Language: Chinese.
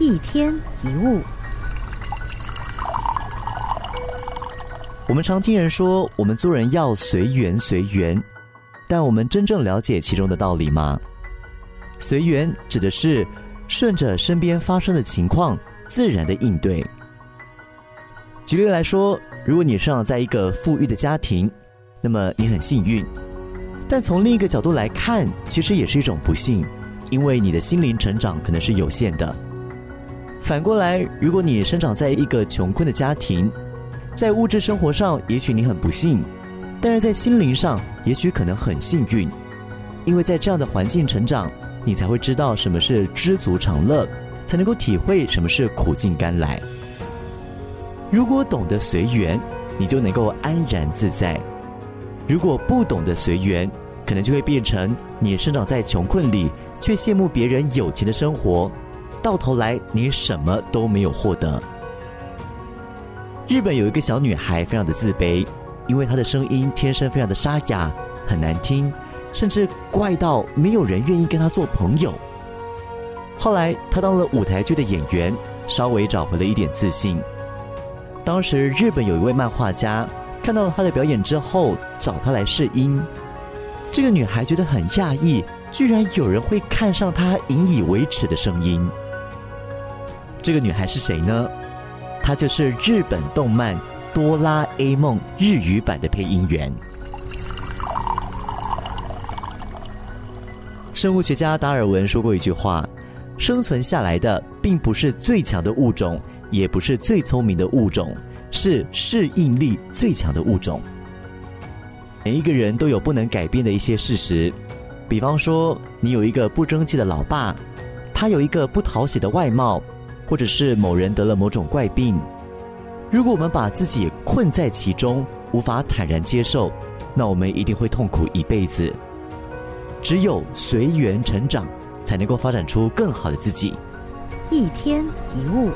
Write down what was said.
一天一物，我们常听人说，我们做人要随缘随缘，但我们真正了解其中的道理吗？随缘指的是顺着身边发生的情况，自然的应对。举例来说，如果你生长在一个富裕的家庭，那么你很幸运；但从另一个角度来看，其实也是一种不幸，因为你的心灵成长可能是有限的。反过来，如果你生长在一个穷困的家庭，在物质生活上也许你很不幸，但是在心灵上也许可能很幸运，因为在这样的环境成长，你才会知道什么是知足常乐，才能够体会什么是苦尽甘来。如果懂得随缘，你就能够安然自在；如果不懂得随缘，可能就会变成你生长在穷困里，却羡慕别人有钱的生活。到头来，你什么都没有获得。日本有一个小女孩，非常的自卑，因为她的声音天生非常的沙哑，很难听，甚至怪到没有人愿意跟她做朋友。后来，她当了舞台剧的演员，稍微找回了一点自信。当时，日本有一位漫画家看到了她的表演之后，找她来试音。这个女孩觉得很讶异，居然有人会看上她引以为耻的声音。这个女孩是谁呢？她就是日本动漫《哆啦 A 梦》日语版的配音员。生物学家达尔文说过一句话：“生存下来的并不是最强的物种，也不是最聪明的物种，是适应力最强的物种。”每一个人都有不能改变的一些事实，比方说，你有一个不争气的老爸，他有一个不讨喜的外貌。或者是某人得了某种怪病，如果我们把自己困在其中，无法坦然接受，那我们一定会痛苦一辈子。只有随缘成长，才能够发展出更好的自己。一天一物。